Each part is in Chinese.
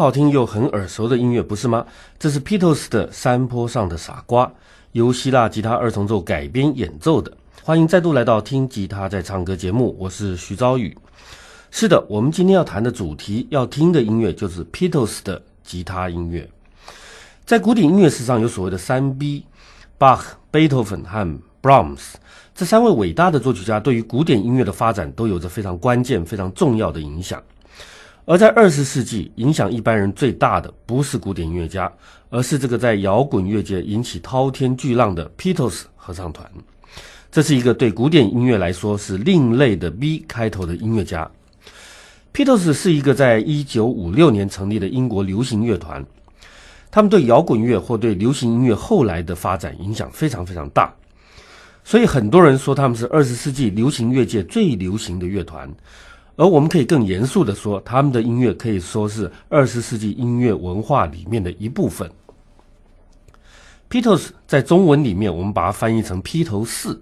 好听又很耳熟的音乐，不是吗？这是 Pitos 的《山坡上的傻瓜》，由希腊吉他二重奏改编演奏的。欢迎再度来到听吉他在唱歌节目，我是徐昭宇。是的，我们今天要谈的主题，要听的音乐就是 Pitos 的吉他音乐。在古典音乐史上，有所谓的三 B：Bach、贝多芬和 Brahms。这三位伟大的作曲家对于古典音乐的发展都有着非常关键、非常重要的影响。而在二十世纪，影响一般人最大的不是古典音乐家，而是这个在摇滚乐界引起滔天巨浪的 Beatles 合唱团。这是一个对古典音乐来说是另类的 B 开头的音乐家。Beatles 是一个在一九五六年成立的英国流行乐团，他们对摇滚乐或对流行音乐后来的发展影响非常非常大。所以很多人说他们是二十世纪流行乐界最流行的乐团，而我们可以更严肃地说，他们的音乐可以说是二十世纪音乐文化里面的一部分。Beatles 在中文里面，我们把它翻译成披头四，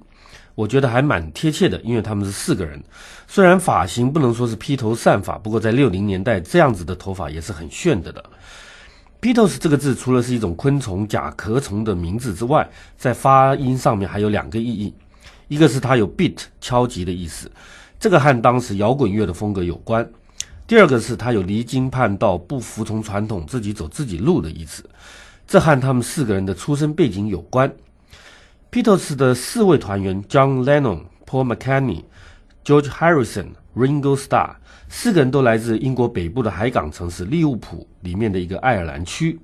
我觉得还蛮贴切的，因为他们是四个人。虽然发型不能说是披头散发，不过在六零年代这样子的头发也是很炫的的。Beatles 这个字除了是一种昆虫甲壳虫的名字之外，在发音上面还有两个意义，一个是它有 beat 敲击的意思，这个和当时摇滚乐的风格有关；第二个是他有离经叛道、不服从传统、自己走自己路的意思，这和他们四个人的出身背景有关。Beatles 的四位团员 John Lennon、Paul McCartney、George Harrison、Ringo Starr。四个人都来自英国北部的海港城市利物浦里面的一个爱尔兰区。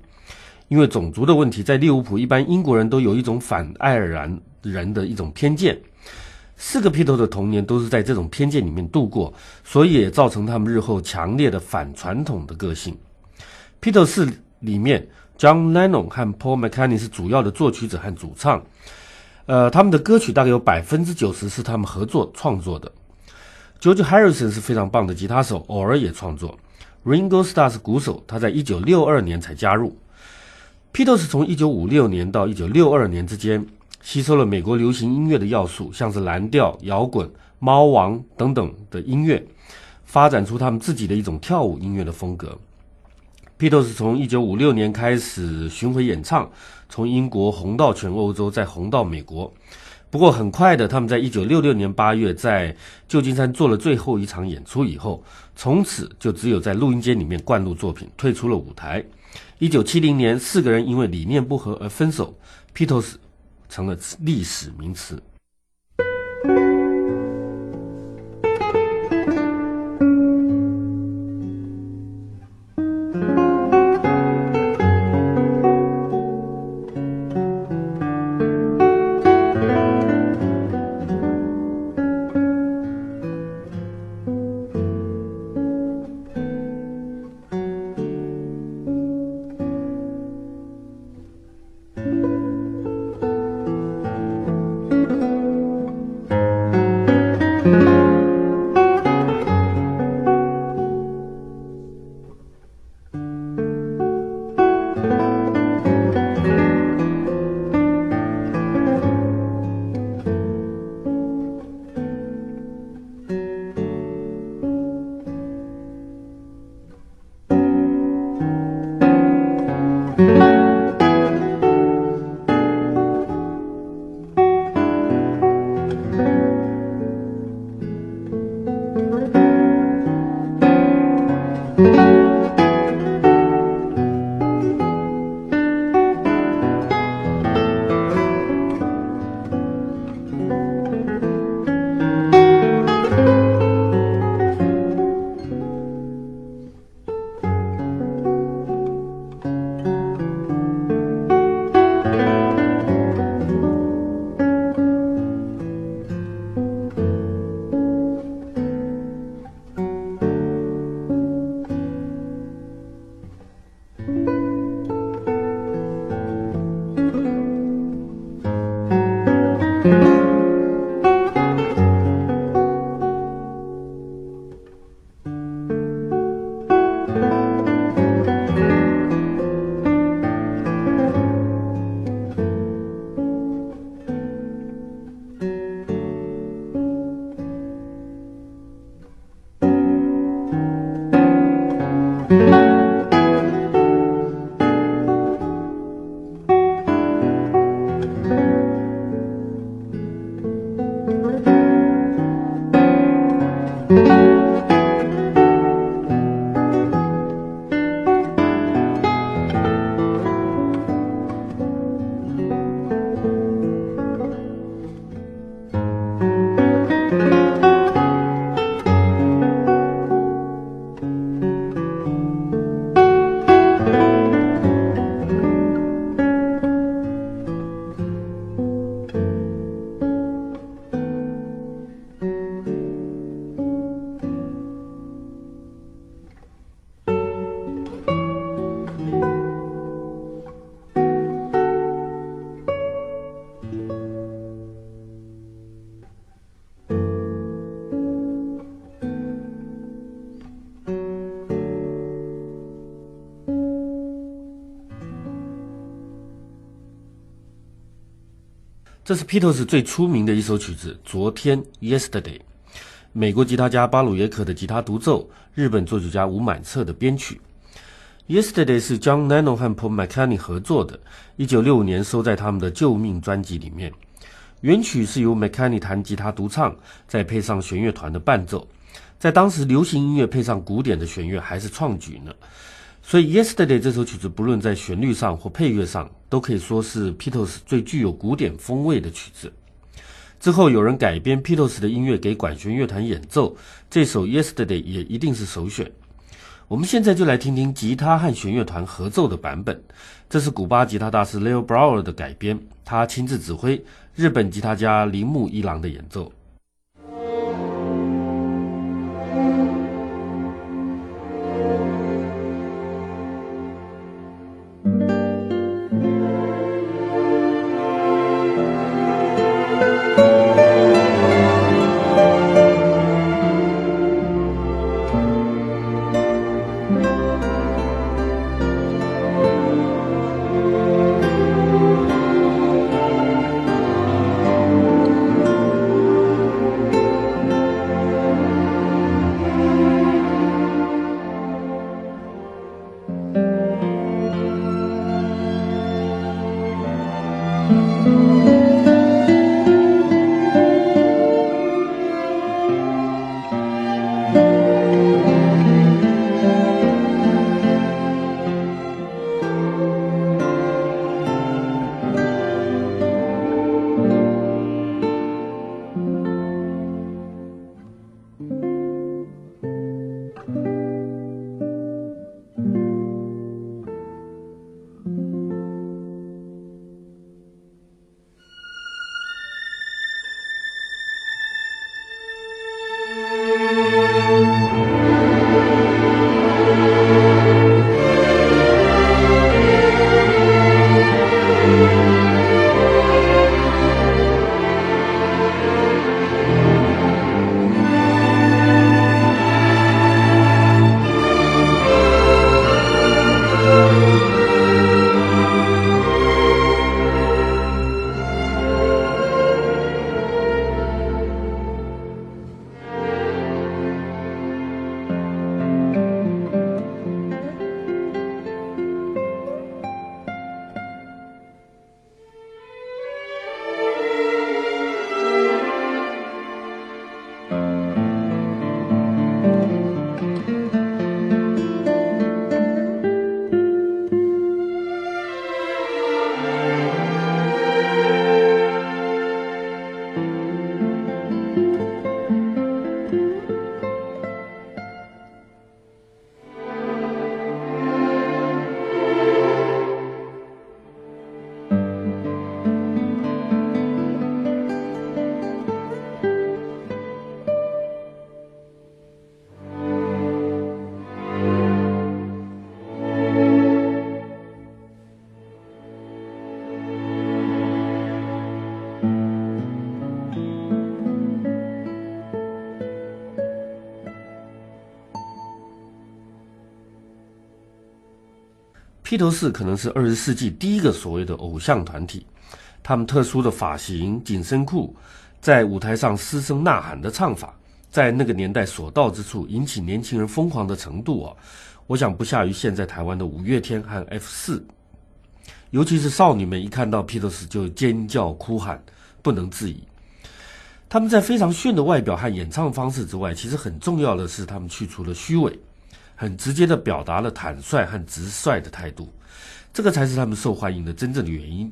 因为种族的问题，在利物浦一般英国人都有一种反爱尔兰人的一种偏见。四个披头的童年都是在这种偏见里面度过，所以也造成他们日后强烈的反传统的个性。披头士里面，John Lennon 和 Paul McCartney 是主要的作曲者和主唱。呃，他们的歌曲大概有百分之九十是他们合作创作的。George Harrison 是非常棒的吉他手，偶尔也创作。Ringo Starr 是鼓手，他在一九六二年才加入。Beatles 从一九五六年到一九六二年之间，吸收了美国流行音乐的要素，像是蓝调、摇滚、猫王等等的音乐，发展出他们自己的一种跳舞音乐的风格。Beatles 从一九五六年开始巡回演唱，从英国红到全欧洲，再红到美国。不过很快的，他们在一九六六年八月在旧金山做了最后一场演出以后，从此就只有在录音间里面灌录作品，退出了舞台。一九七零年，四个人因为理念不合而分手，Beatles 成了历史名词。这是披头士最出名的一首曲子《昨天》（Yesterday），美国吉他家巴鲁耶克的吉他独奏，日本作曲家吴满彻的编曲。《Yesterday》是 John Lennon 和 Paul McCartney 合作的，一九六五年收在他们的《救命》专辑里面。原曲是由 McCartney 弹吉他独唱，再配上弦乐团的伴奏，在当时流行音乐配上古典的弦乐还是创举呢。所以，《Yesterday》这首曲子，不论在旋律上或配乐上，都可以说是披头士最具有古典风味的曲子。之后有人改编披头士的音乐给管弦乐团演奏，这首《Yesterday》也一定是首选。我们现在就来听听吉他和弦乐团合奏的版本，这是古巴吉他大师 Leo Brower 的改编，他亲自指挥日本吉他家铃木一郎的演奏。披头士可能是二十世纪第一个所谓的偶像团体，他们特殊的发型、紧身裤，在舞台上嘶声呐喊的唱法，在那个年代所到之处引起年轻人疯狂的程度啊，我想不下于现在台湾的五月天和 F 四，尤其是少女们一看到披头士就尖叫哭喊，不能自已。他们在非常炫的外表和演唱方式之外，其实很重要的是他们去除了虚伪。很直接的表达了坦率和直率的态度，这个才是他们受欢迎的真正的原因。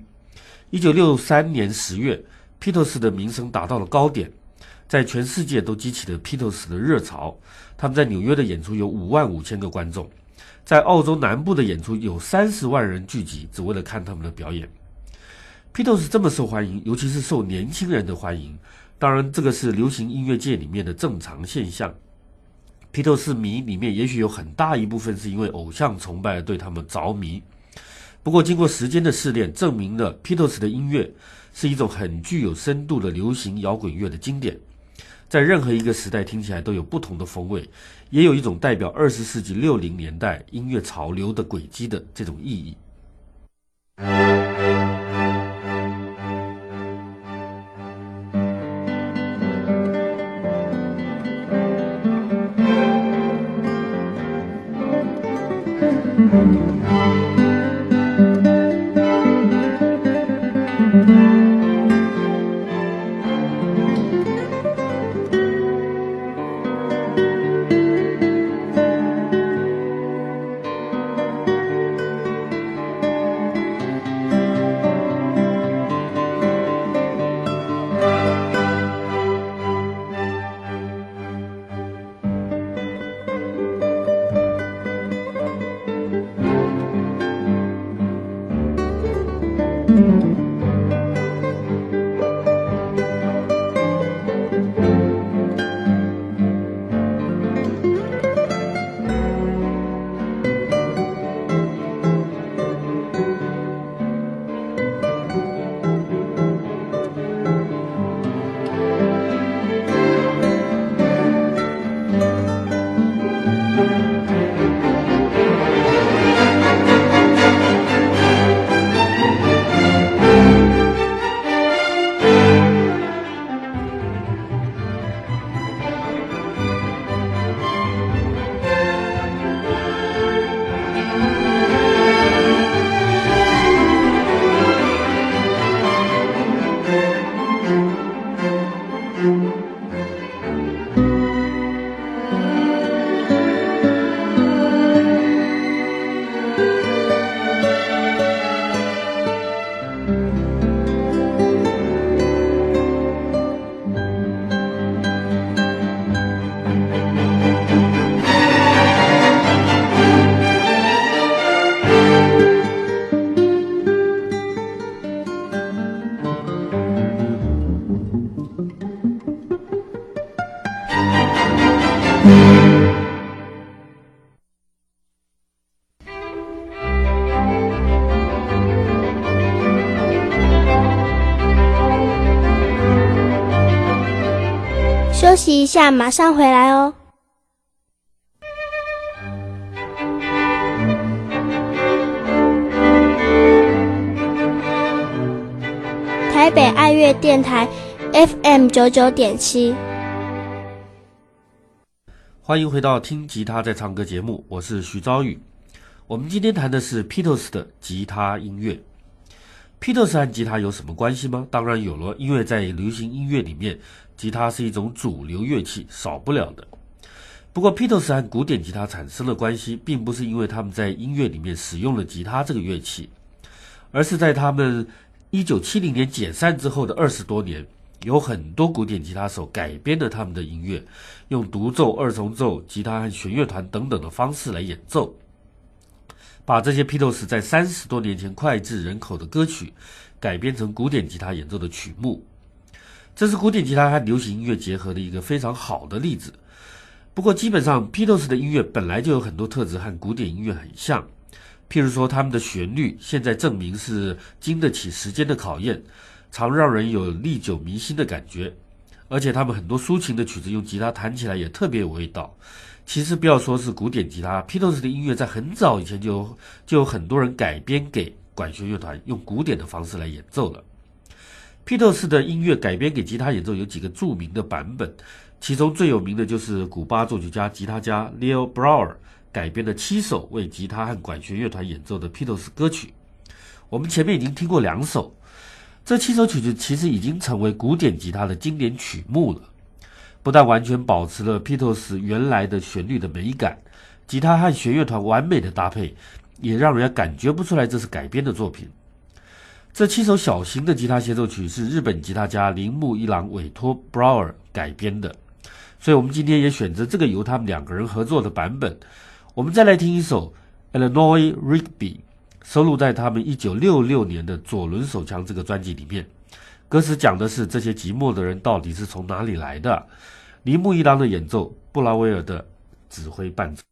一九六三年十月，披头士的名声达到了高点，在全世界都激起了披头士的热潮。他们在纽约的演出有五万五千个观众，在澳洲南部的演出有三十万人聚集，只为了看他们的表演。披头士这么受欢迎，尤其是受年轻人的欢迎，当然这个是流行音乐界里面的正常现象。披头士迷里面也许有很大一部分是因为偶像崇拜而对他们着迷，不过经过时间的试炼，证明了披头士的音乐是一种很具有深度的流行摇滚乐的经典，在任何一个时代听起来都有不同的风味，也有一种代表二十世纪六零年代音乐潮流的轨迹的这种意义。下，马上回来哦。台北爱乐电台 FM 九九点七，欢迎回到听吉他在唱歌节目，我是徐昭宇。我们今天谈的是 Beatles 的吉他音乐。Beatles 和吉他有什么关系吗？当然有了，因为在流行音乐里面，吉他是一种主流乐器，少不了的。不过，Beatles 和古典吉他产生了关系，并不是因为他们在音乐里面使用了吉他这个乐器，而是在他们。一九七零年解散之后的二十多年，有很多古典吉他手改编了他们的音乐，用独奏、二重奏、吉他和弦乐团等等的方式来演奏，把这些 Beatles 在三十多年前脍炙人口的歌曲改编成古典吉他演奏的曲目。这是古典吉他和流行音乐结合的一个非常好的例子。不过，基本上 Beatles 的音乐本来就有很多特质和古典音乐很像。譬如说，他们的旋律现在证明是经得起时间的考验，常让人有历久弥新的感觉。而且，他们很多抒情的曲子用吉他弹起来也特别有味道。其实，不要说是古典吉他，p e t e s 的音乐在很早以前就就有很多人改编给管弦乐团，用古典的方式来演奏了。P e t e s 的音乐改编给吉他演奏有几个著名的版本，其中最有名的就是古巴作曲家、吉他家 Leo Brower。改编的七首为吉他和管弦乐团演奏的 Beatles 歌曲，我们前面已经听过两首，这七首曲子其实已经成为古典吉他的经典曲目了。不但完全保持了 Beatles 原来的旋律的美感，吉他和弦乐团完美的搭配，也让人家感觉不出来这是改编的作品。这七首小型的吉他协奏曲是日本吉他家铃木一郎委托 Brower 改编的，所以我们今天也选择这个由他们两个人合作的版本。我们再来听一首《Illinois Rigby》，收录在他们一九六六年的《左轮手枪》这个专辑里面。歌词讲的是这些寂寞的人到底是从哪里来的。铃木一郎的演奏，布拉威尔的指挥伴奏。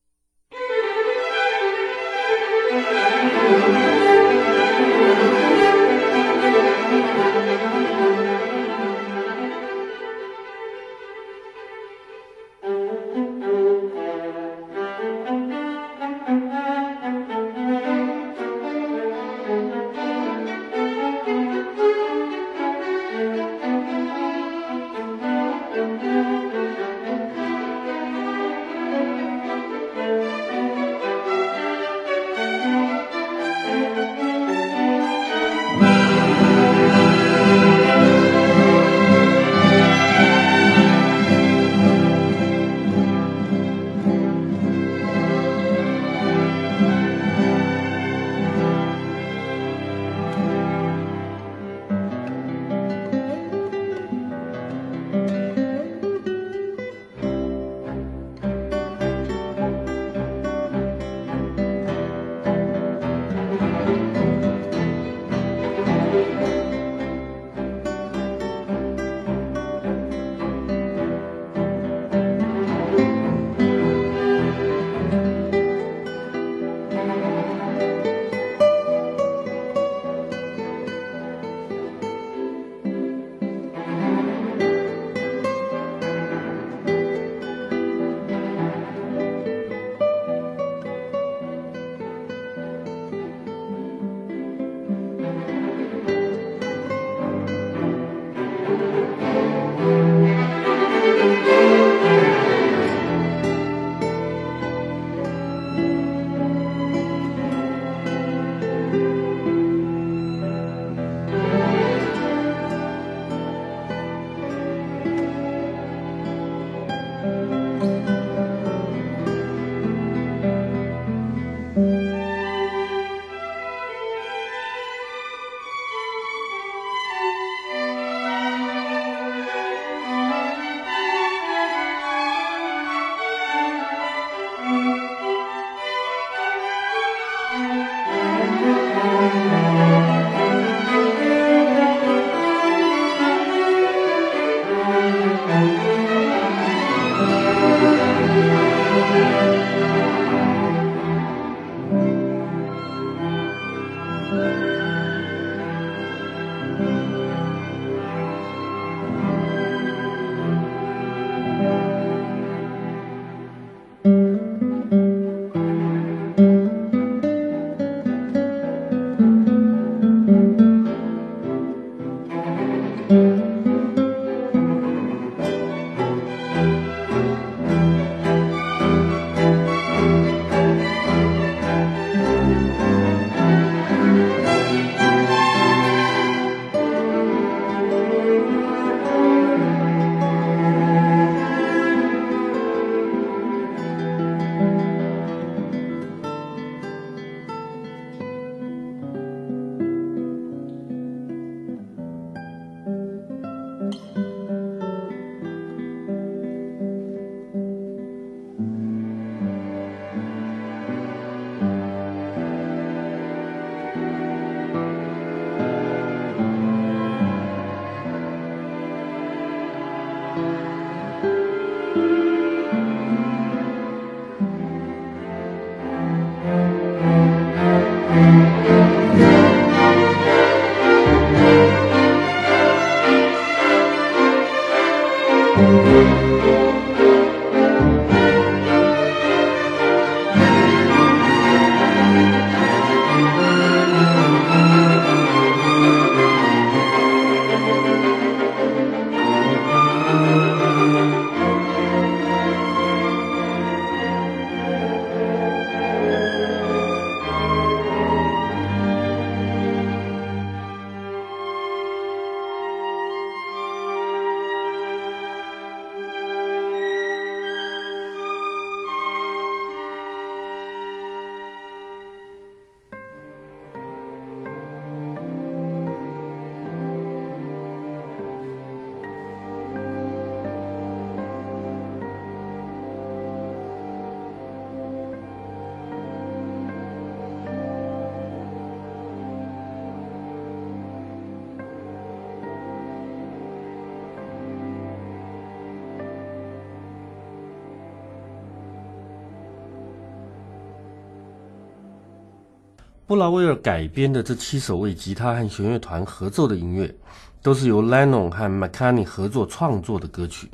布拉威尔改编的这七首为吉他和弦乐团合奏的音乐，都是由 Lennon 和 McCartney 合作创作的歌曲。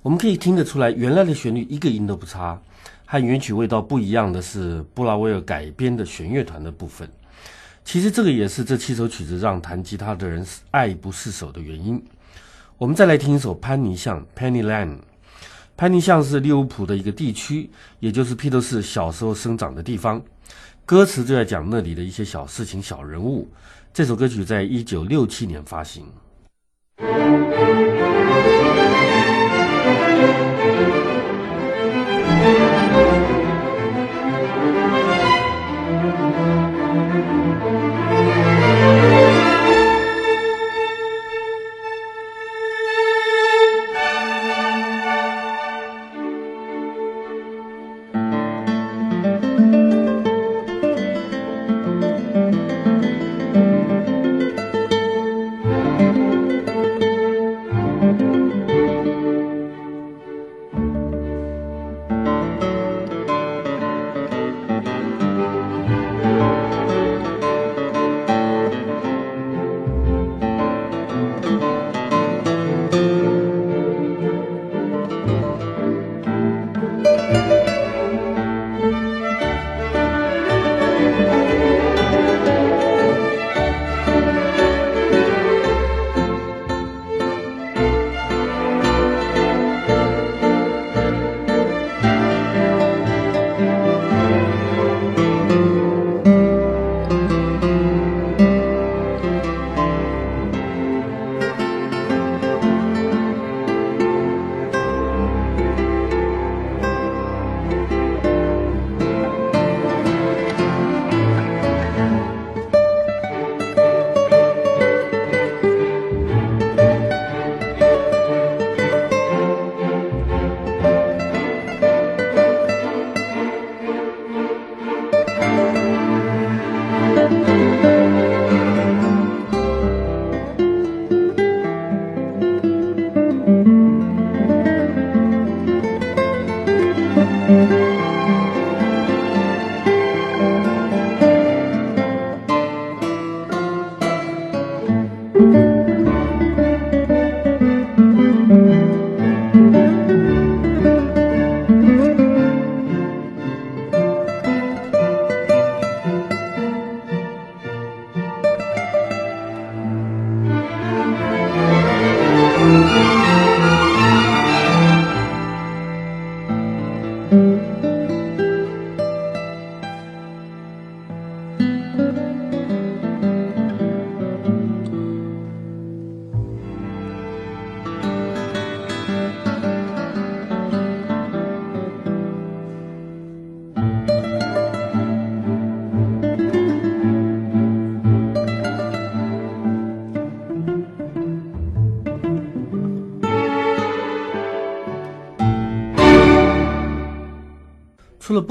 我们可以听得出来，原来的旋律一个音都不差。和原曲味道不一样的是，布拉威尔改编的弦乐团的部分。其实这个也是这七首曲子让弹吉他的人爱不释手的原因。我们再来听一首《潘尼巷》（Penny Lane）。潘尼巷是利物浦的一个地区，也就是披头士小时候生长的地方。歌词就在讲那里的一些小事情、小人物。这首歌曲在一九六七年发行。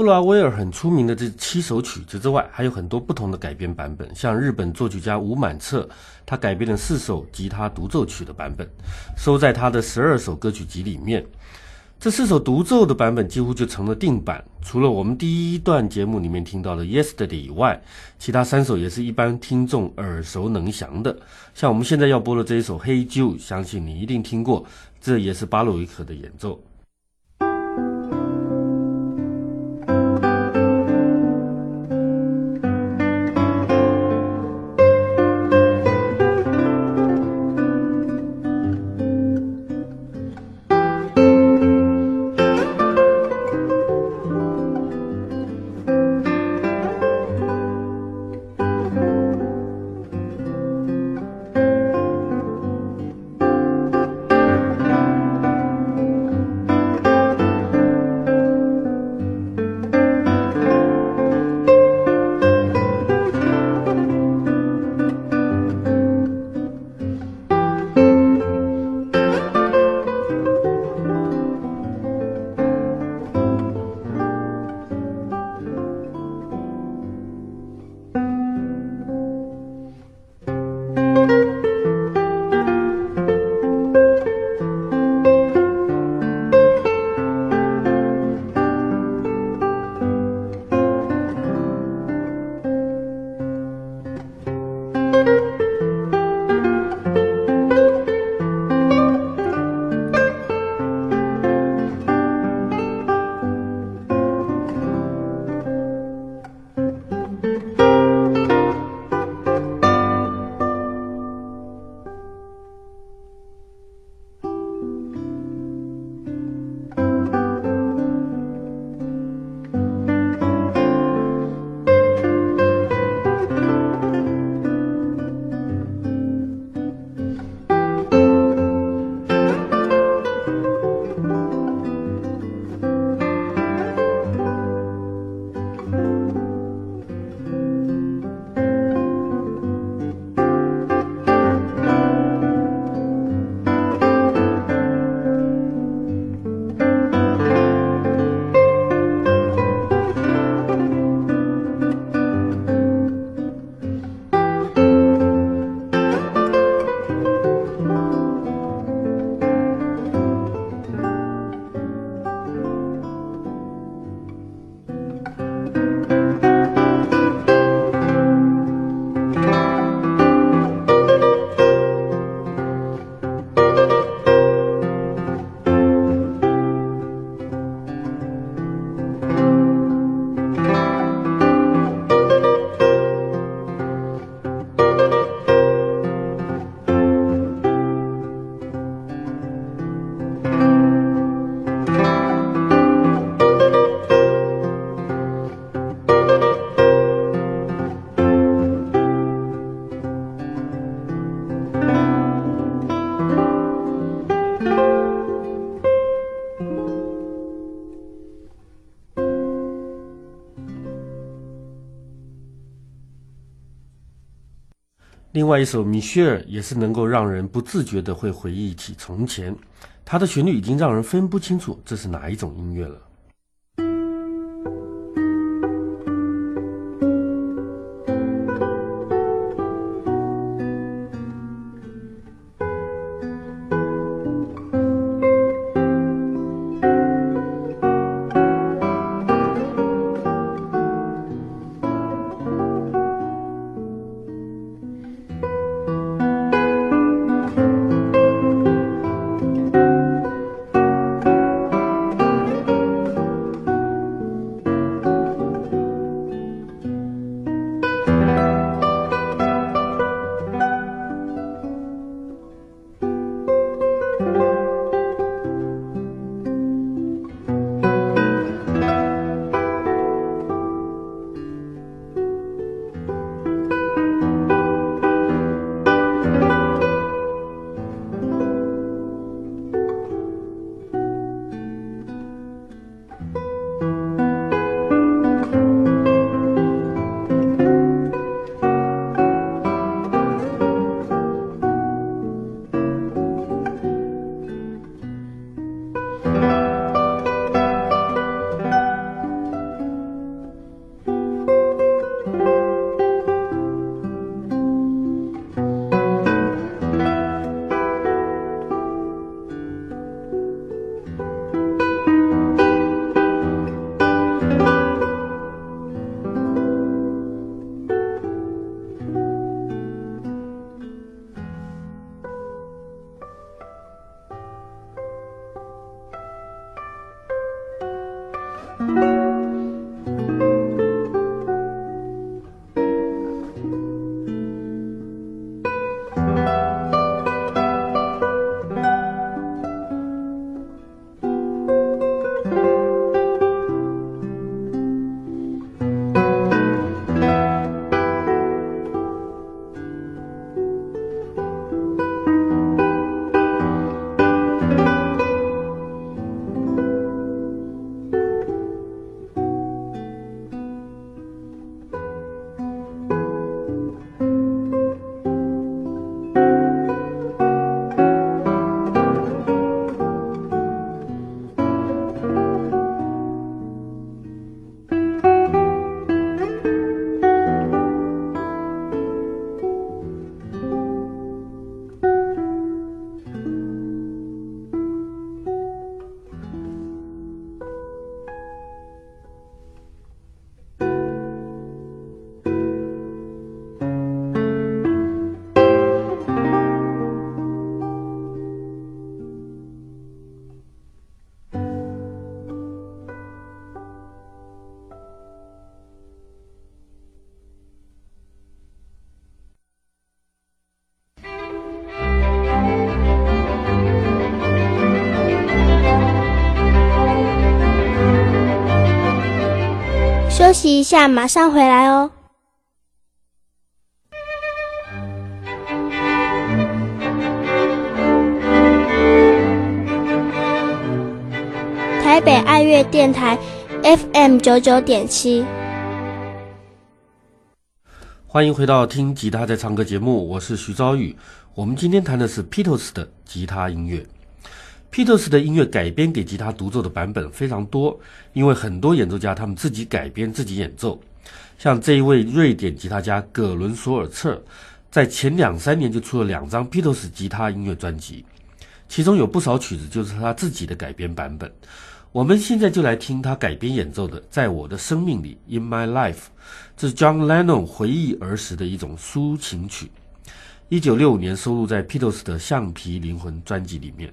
布拉威尔很出名的这七首曲子之外，还有很多不同的改编版本。像日本作曲家吴满彻，他改编了四首吉他独奏曲的版本，收在他的十二首歌曲集里面。这四首独奏的版本几乎就成了定版。除了我们第一段节目里面听到的《Yesterday》以外，其他三首也是一般听众耳熟能详的。像我们现在要播的这一首《Hey Jude》，相信你一定听过，这也是巴洛维克的演奏。另外一首《米歇尔》也是能够让人不自觉的会回忆起从前，它的旋律已经让人分不清楚这是哪一种音乐了。一下，马上回来哦。台北爱乐电台 FM 九九点七，欢迎回到听吉他在唱歌节目，我是徐昭宇。我们今天谈的是 Petos 的吉他音乐。Peters 的音乐改编给吉他独奏的版本非常多，因为很多演奏家他们自己改编自己演奏。像这一位瑞典吉他家葛伦索尔策，在前两三年就出了两张 Peters 吉他音乐专辑，其中有不少曲子就是他自己的改编版本。我们现在就来听他改编演奏的《在我的生命里》（In My Life），这是 John Lennon 回忆儿时的一种抒情曲，一九六五年收录在 Peters 的《橡皮灵魂》专辑里面。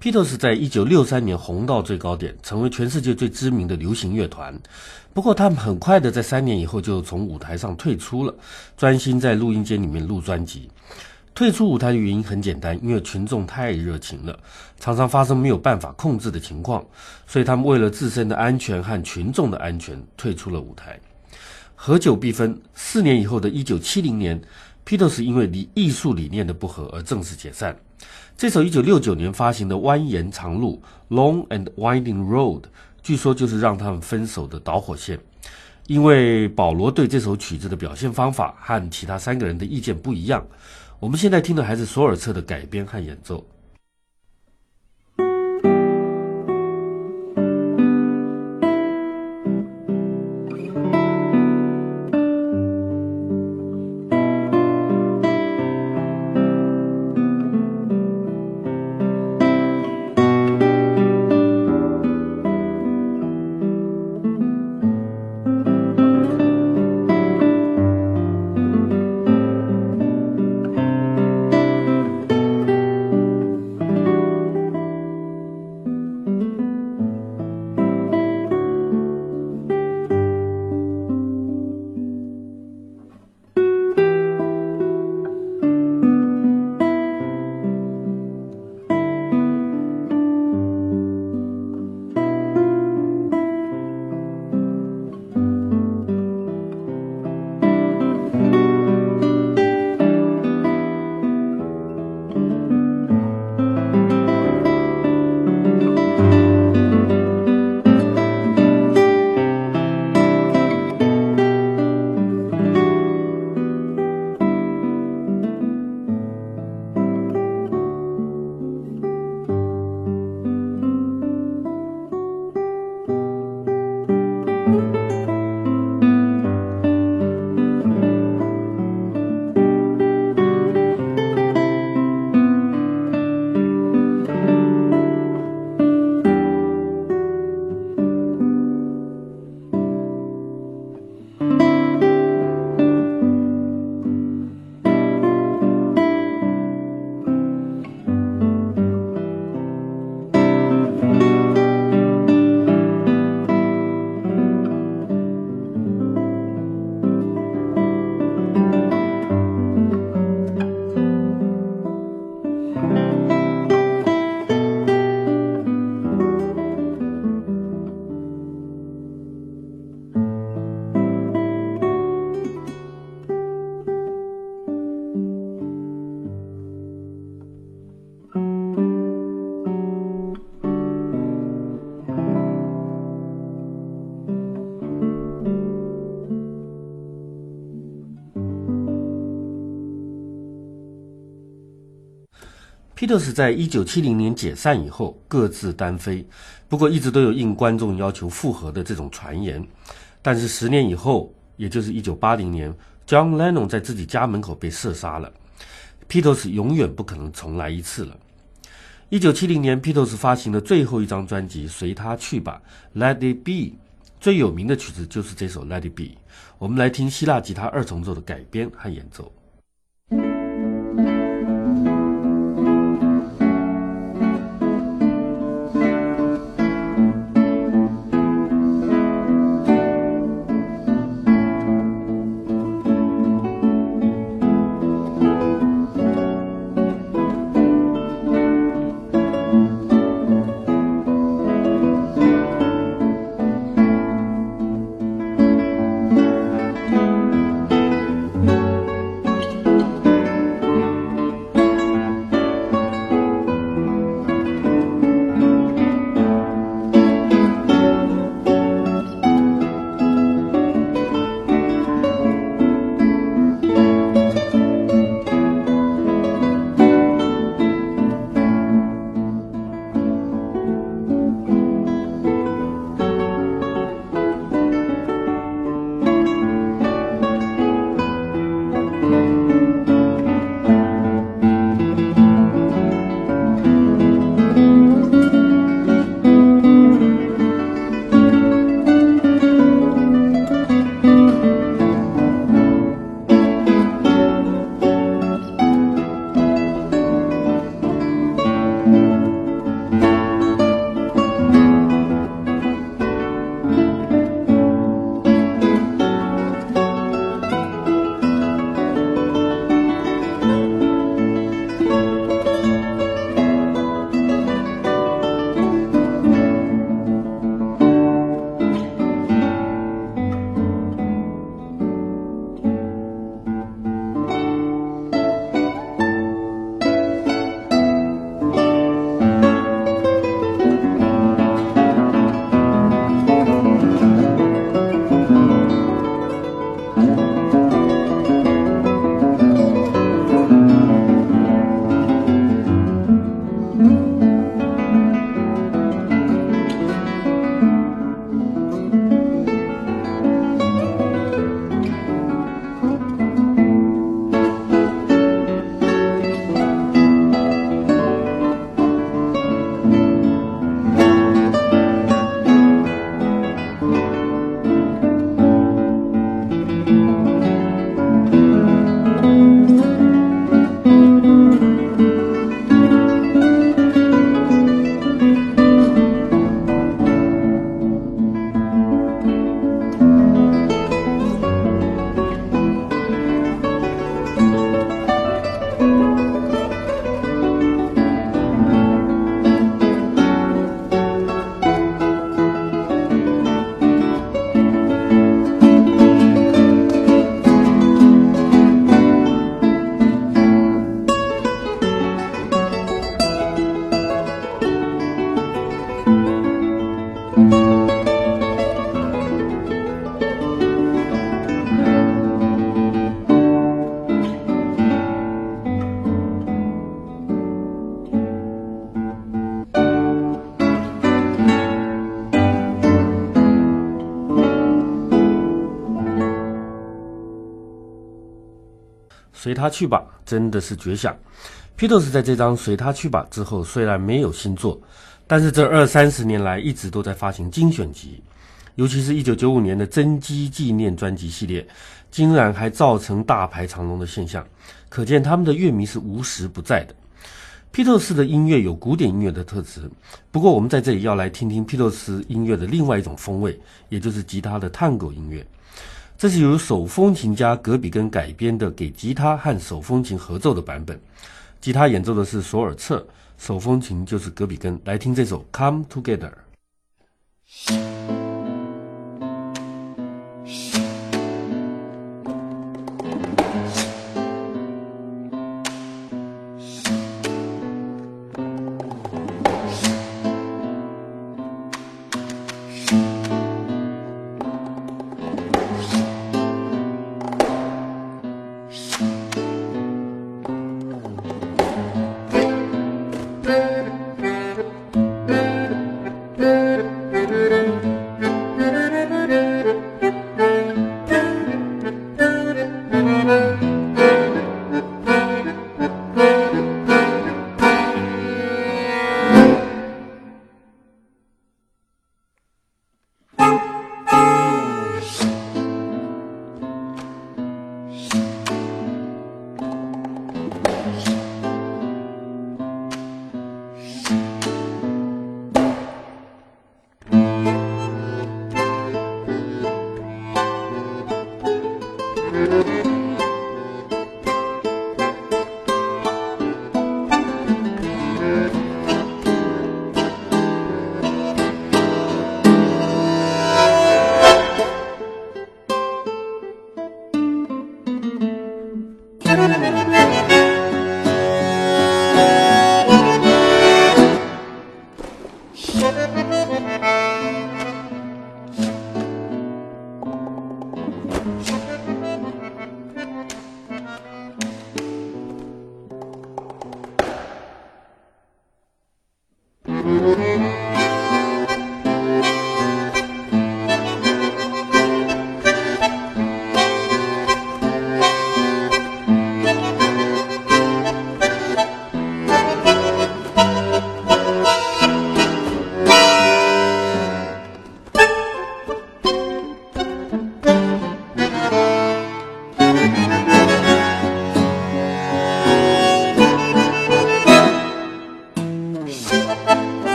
Beatles 在一九六三年红到最高点，成为全世界最知名的流行乐团。不过，他们很快的在三年以后就从舞台上退出了，专心在录音间里面录专辑。退出舞台的原因很简单，因为群众太热情了，常常发生没有办法控制的情况，所以他们为了自身的安全和群众的安全退出了舞台。合久必分，四年以后的一九七零年，Beatles 因为理艺术理念的不合而正式解散。这首1969年发行的《蜿蜒长路》（Long and Winding Road） 据说就是让他们分手的导火线，因为保罗对这首曲子的表现方法和其他三个人的意见不一样。我们现在听的还是索尔策的改编和演奏。Peters 在一九七零年解散以后各自单飞，不过一直都有应观众要求复合的这种传言。但是十年以后，也就是一九八零年，John Lennon 在自己家门口被射杀了。Peters 永远不可能重来一次了。一九七零年，Peters 发行的最后一张专辑《随他去吧》（Let It Be），最有名的曲子就是这首《Let It Be》。我们来听希腊吉他二重奏的改编和演奏。随他去吧，真的是绝响。Peters 在这张《随他去吧》之后，虽然没有新作，但是这二三十年来一直都在发行精选集，尤其是一九九五年的真机纪念专辑系列，竟然还造成大排长龙的现象，可见他们的乐迷是无时不在的。披头士的音乐有古典音乐的特质，不过我们在这里要来听听披头士音乐的另外一种风味，也就是吉他的探戈音乐。这是由手风琴家格比根改编的，给吉他和手风琴合奏的版本。吉他演奏的是索尔策，手风琴就是格比根。来听这首《Come Together》。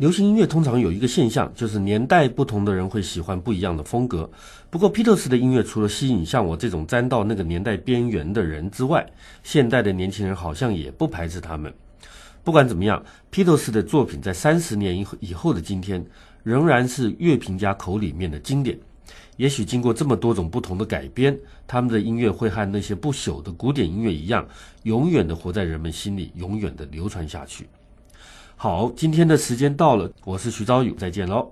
流行音乐通常有一个现象，就是年代不同的人会喜欢不一样的风格。不过，披头士的音乐除了吸引像我这种沾到那个年代边缘的人之外，现代的年轻人好像也不排斥他们。不管怎么样，披头士的作品在三十年以以后的今天，仍然是乐评家口里面的经典。也许经过这么多种不同的改编，他们的音乐会和那些不朽的古典音乐一样，永远的活在人们心里，永远的流传下去。好，今天的时间到了，我是徐昭宇，再见喽。